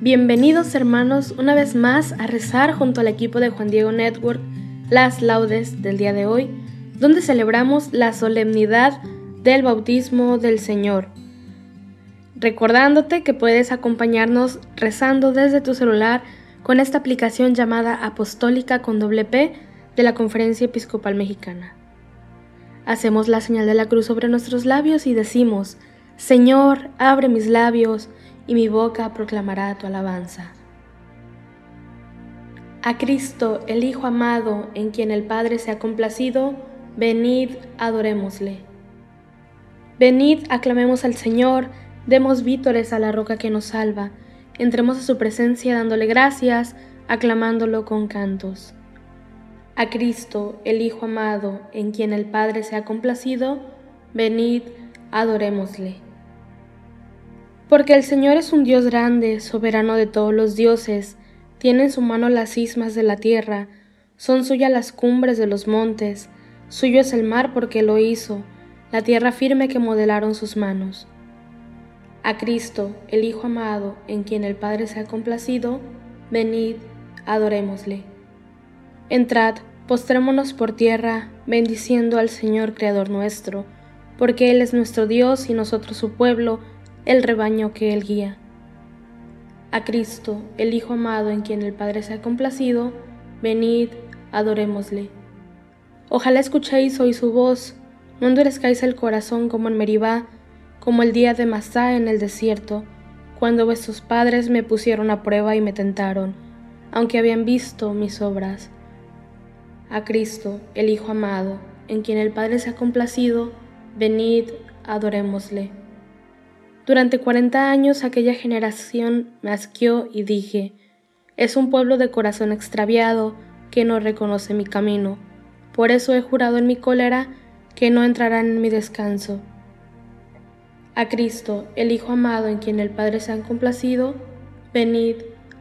Bienvenidos hermanos una vez más a rezar junto al equipo de Juan Diego Network las laudes del día de hoy, donde celebramos la solemnidad del bautismo del Señor. Recordándote que puedes acompañarnos rezando desde tu celular con esta aplicación llamada Apostólica con doble P de la Conferencia Episcopal Mexicana. Hacemos la señal de la cruz sobre nuestros labios y decimos, Señor, abre mis labios, y mi boca proclamará tu alabanza. A Cristo, el Hijo amado, en quien el Padre se ha complacido, venid, adorémosle. Venid, aclamemos al Señor, demos vítores a la roca que nos salva, entremos a su presencia dándole gracias, aclamándolo con cantos. A Cristo, el Hijo amado, en quien el Padre se ha complacido, venid, adorémosle. Porque el Señor es un Dios grande, soberano de todos los dioses, tiene en su mano las cismas de la tierra, son suyas las cumbres de los montes, suyo es el mar porque lo hizo, la tierra firme que modelaron sus manos. A Cristo, el Hijo amado, en quien el Padre se ha complacido, venid, adorémosle. Entrad, postrémonos por tierra, bendiciendo al Señor Creador nuestro, porque Él es nuestro Dios y nosotros su pueblo, el rebaño que Él guía. A Cristo, el Hijo amado en quien el Padre se ha complacido, venid, adorémosle. Ojalá escuchéis hoy su voz, no endurezcáis el corazón como en Meribá, como el día de Masá en el desierto, cuando vuestros padres me pusieron a prueba y me tentaron, aunque habían visto mis obras. A Cristo, el Hijo amado, en quien el Padre se ha complacido, venid, adorémosle. Durante cuarenta años aquella generación me asqueó y dije, es un pueblo de corazón extraviado que no reconoce mi camino. Por eso he jurado en mi cólera que no entrarán en mi descanso. A Cristo, el Hijo amado en quien el Padre se ha complacido, venid,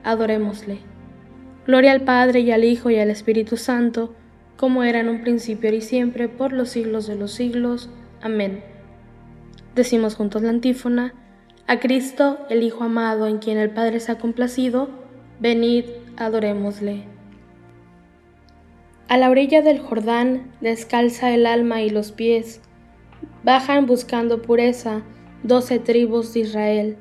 adorémosle. Gloria al Padre y al Hijo y al Espíritu Santo, como era en un principio y siempre, por los siglos de los siglos. Amén. Decimos juntos la antífona, a Cristo, el Hijo amado, en quien el Padre se ha complacido, venid, adorémosle. A la orilla del Jordán descalza el alma y los pies, bajan buscando pureza doce tribus de Israel.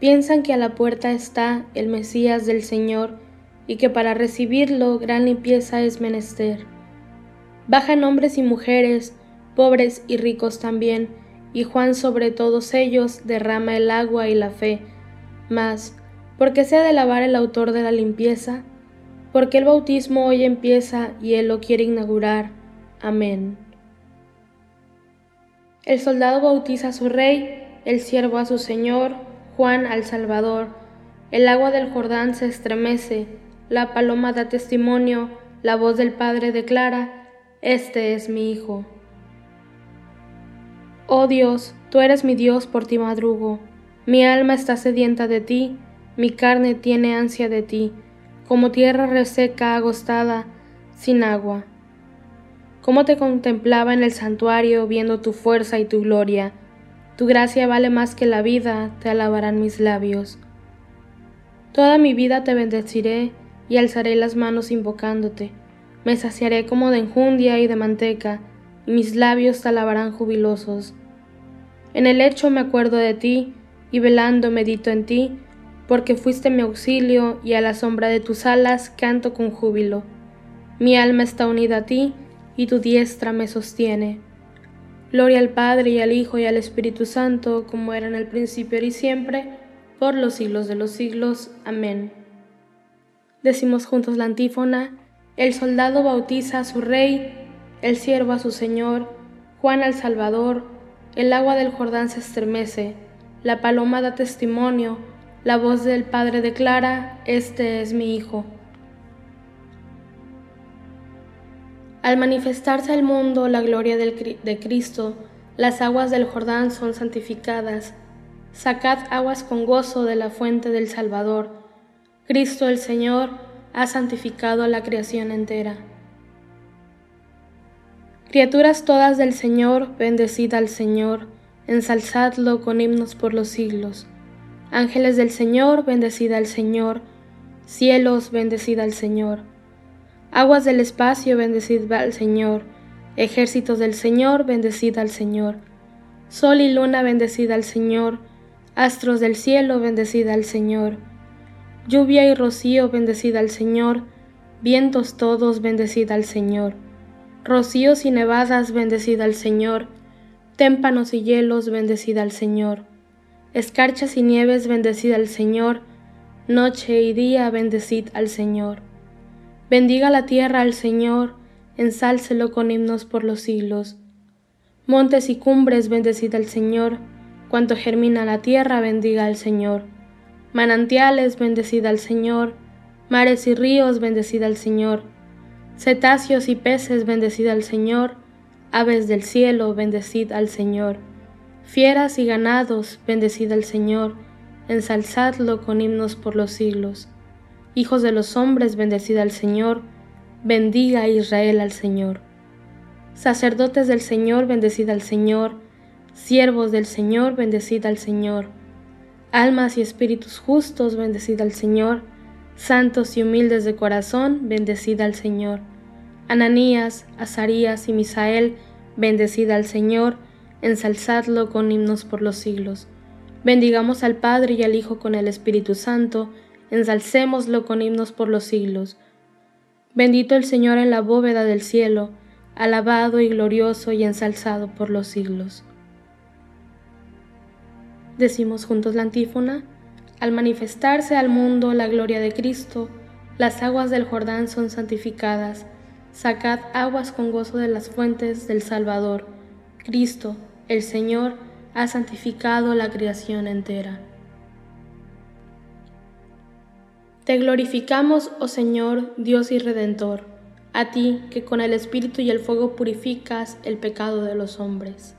Piensan que a la puerta está el Mesías del Señor y que para recibirlo gran limpieza es menester. Bajan hombres y mujeres, pobres y ricos también, y Juan sobre todos ellos derrama el agua y la fe. Mas, porque se ha de lavar el autor de la limpieza, porque el bautismo hoy empieza y él lo quiere inaugurar. Amén. El soldado bautiza a su rey, el siervo a su señor, Juan al Salvador. El agua del Jordán se estremece, la paloma da testimonio, la voz del Padre declara, Este es mi Hijo. Oh Dios, tú eres mi Dios, por ti madrugo. Mi alma está sedienta de ti, mi carne tiene ansia de ti, como tierra reseca, agostada, sin agua. Cómo te contemplaba en el santuario, viendo tu fuerza y tu gloria. Tu gracia vale más que la vida, te alabarán mis labios. Toda mi vida te bendeciré y alzaré las manos invocándote. Me saciaré como de enjundia y de manteca, y mis labios te alabarán jubilosos. En el lecho me acuerdo de ti, y velando medito en ti, porque fuiste mi auxilio, y a la sombra de tus alas canto con júbilo. Mi alma está unida a ti, y tu diestra me sostiene. Gloria al Padre y al Hijo y al Espíritu Santo, como era en el principio y siempre, por los siglos de los siglos. Amén. Decimos juntos la antífona, el soldado bautiza a su rey, el siervo a su señor, Juan al Salvador, el agua del Jordán se estremece, la paloma da testimonio, la voz del Padre declara, Este es mi Hijo. Al manifestarse al mundo la gloria de Cristo, las aguas del Jordán son santificadas. Sacad aguas con gozo de la fuente del Salvador. Cristo el Señor ha santificado a la creación entera. Criaturas todas del Señor, bendecid al Señor, ensalzadlo con himnos por los siglos. Ángeles del Señor, bendecid al Señor, cielos, bendecid al Señor. Aguas del espacio, bendecid al Señor, ejércitos del Señor, bendecid al Señor. Sol y luna, bendecid al Señor, astros del cielo, bendecid al Señor. Lluvia y rocío, bendecid al Señor, vientos todos, bendecid al Señor rocíos y nevadas, bendecida al Señor, témpanos y hielos, bendecida al Señor, escarchas y nieves, bendecida al Señor, noche y día, bendecid al Señor. Bendiga la tierra al Señor, ensálcelo con himnos por los siglos. Montes y cumbres, bendecid al Señor, cuanto germina la tierra, bendiga al Señor. Manantiales, bendecida al Señor, mares y ríos, bendecida al Señor Cetáceos y peces, bendecid al Señor, aves del cielo, bendecid al Señor, fieras y ganados, bendecid al Señor, ensalzadlo con himnos por los siglos. Hijos de los hombres, bendecid al Señor, bendiga Israel al Señor. Sacerdotes del Señor, bendecid al Señor, siervos del Señor, bendecid al Señor. Almas y espíritus justos, bendecid al Señor santos y humildes de corazón, bendecida al Señor. Ananías, Azarías y Misael, bendecida al Señor, ensalzadlo con himnos por los siglos. Bendigamos al Padre y al Hijo con el Espíritu Santo, ensalcémoslo con himnos por los siglos. Bendito el Señor en la bóveda del cielo, alabado y glorioso y ensalzado por los siglos. Decimos juntos la antífona. Al manifestarse al mundo la gloria de Cristo, las aguas del Jordán son santificadas. Sacad aguas con gozo de las fuentes del Salvador. Cristo, el Señor, ha santificado la creación entera. Te glorificamos, oh Señor, Dios y Redentor, a ti que con el Espíritu y el fuego purificas el pecado de los hombres.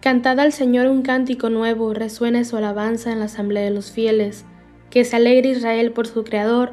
Cantad al Señor un cántico nuevo, resuene su alabanza en la asamblea de los fieles, que se alegre Israel por su Creador,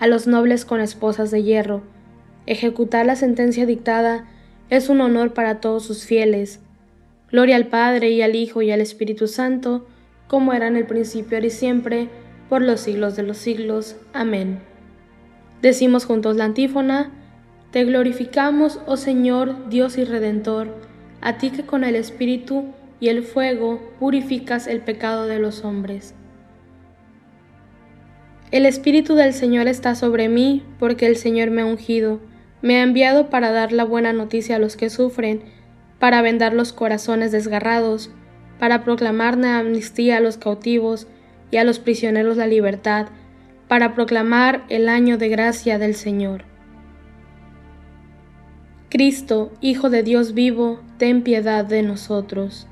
a los nobles con esposas de hierro. Ejecutar la sentencia dictada es un honor para todos sus fieles. Gloria al Padre y al Hijo y al Espíritu Santo, como era en el principio, y siempre, por los siglos de los siglos. Amén. Decimos juntos la antífona, Te glorificamos, oh Señor, Dios y Redentor, a ti que con el Espíritu y el fuego purificas el pecado de los hombres. El Espíritu del Señor está sobre mí, porque el Señor me ha ungido, me ha enviado para dar la buena noticia a los que sufren, para vendar los corazones desgarrados, para proclamar la amnistía a los cautivos y a los prisioneros la libertad, para proclamar el año de gracia del Señor. Cristo, Hijo de Dios vivo, ten piedad de nosotros.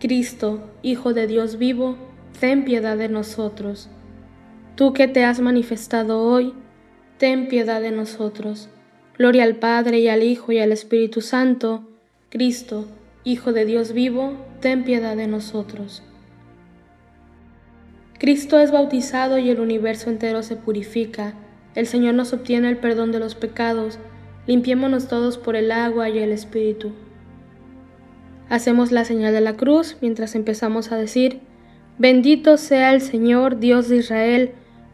Cristo, Hijo de Dios vivo, ten piedad de nosotros. Tú que te has manifestado hoy, ten piedad de nosotros. Gloria al Padre y al Hijo y al Espíritu Santo. Cristo, Hijo de Dios vivo, ten piedad de nosotros. Cristo es bautizado y el universo entero se purifica. El Señor nos obtiene el perdón de los pecados. Limpiémonos todos por el agua y el Espíritu. Hacemos la señal de la cruz mientras empezamos a decir, Bendito sea el Señor, Dios de Israel,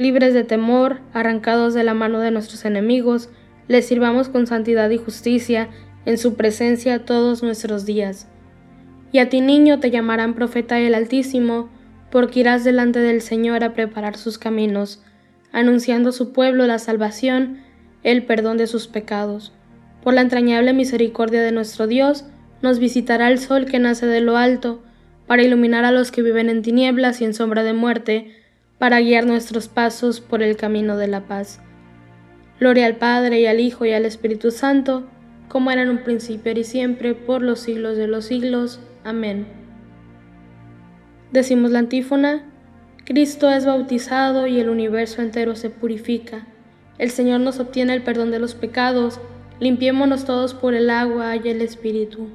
libres de temor, arrancados de la mano de nuestros enemigos, les sirvamos con santidad y justicia en su presencia todos nuestros días. Y a ti niño te llamarán profeta del Altísimo, porque irás delante del Señor a preparar sus caminos, anunciando a su pueblo la salvación, el perdón de sus pecados. Por la entrañable misericordia de nuestro Dios, nos visitará el sol que nace de lo alto, para iluminar a los que viven en tinieblas y en sombra de muerte, para guiar nuestros pasos por el camino de la paz. Gloria al Padre y al Hijo y al Espíritu Santo, como era en un principio y siempre, por los siglos de los siglos. Amén. Decimos la antífona, Cristo es bautizado y el universo entero se purifica. El Señor nos obtiene el perdón de los pecados, limpiémonos todos por el agua y el Espíritu.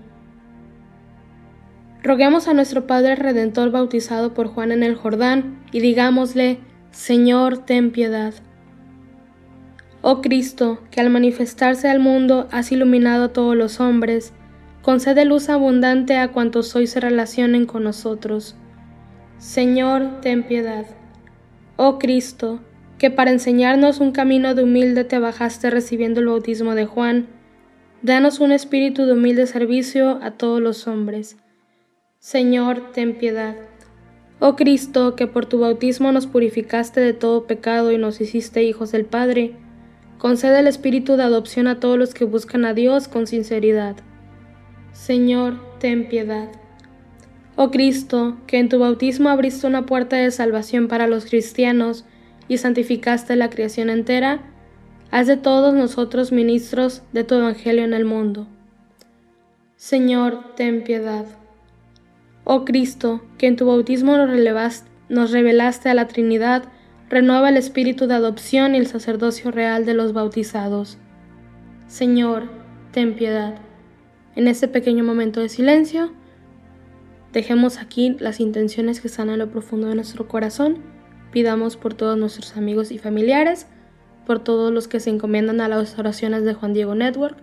Roguemos a nuestro Padre Redentor bautizado por Juan en el Jordán y digámosle, Señor, ten piedad. Oh Cristo, que al manifestarse al mundo has iluminado a todos los hombres, concede luz abundante a cuantos hoy se relacionen con nosotros Señor, ten piedad. Oh Cristo, que para enseñarnos un camino de humilde te bajaste recibiendo el bautismo de Juan, danos un espíritu de humilde servicio a todos los hombres. Señor, ten piedad. Oh Cristo, que por tu bautismo nos purificaste de todo pecado y nos hiciste hijos del Padre, concede el espíritu de adopción a todos los que buscan a Dios con sinceridad. Señor, ten piedad. Oh Cristo, que en tu bautismo abriste una puerta de salvación para los cristianos y santificaste la creación entera, haz de todos nosotros ministros de tu Evangelio en el mundo. Señor, ten piedad. Oh Cristo, que en tu bautismo nos, revelaste a la Trinidad, renueva el espíritu de adopción y el sacerdocio real de los bautizados. Señor, ten piedad. En este pequeño momento de silencio, Dejemos aquí las intenciones que están en lo profundo de nuestro corazón. Pidamos por todos nuestros amigos y familiares, por todos los que se encomiendan a las oraciones de Juan Diego Network.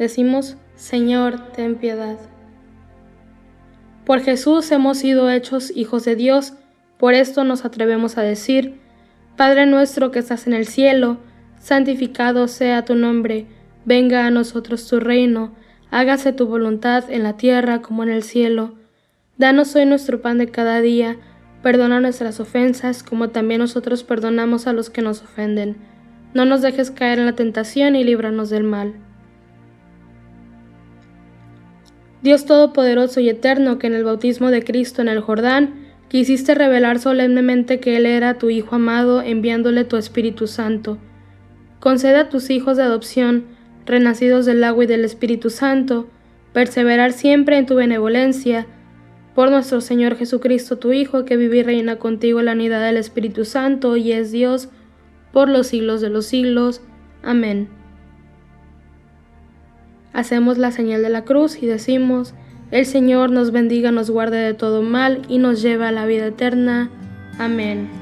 Decimos, Señor, ten piedad. Por Jesús hemos sido hechos hijos de Dios, por esto nos atrevemos a decir, Padre nuestro que estás en el cielo, santificado sea tu nombre Venga a nosotros tu reino, hágase tu voluntad en la tierra como en el cielo. Danos hoy nuestro pan de cada día, perdona nuestras ofensas como también nosotros perdonamos a los que nos ofenden. No nos dejes caer en la tentación y líbranos del mal. Dios Todopoderoso y Eterno, que en el bautismo de Cristo en el Jordán quisiste revelar solemnemente que Él era tu Hijo amado enviándole tu Espíritu Santo. Concede a tus hijos de adopción renacidos del agua y del Espíritu Santo, perseverar siempre en tu benevolencia, por nuestro Señor Jesucristo, tu Hijo, que vive y reina contigo en la unidad del Espíritu Santo y es Dios por los siglos de los siglos. Amén. Hacemos la señal de la cruz y decimos, el Señor nos bendiga, nos guarde de todo mal y nos lleva a la vida eterna. Amén.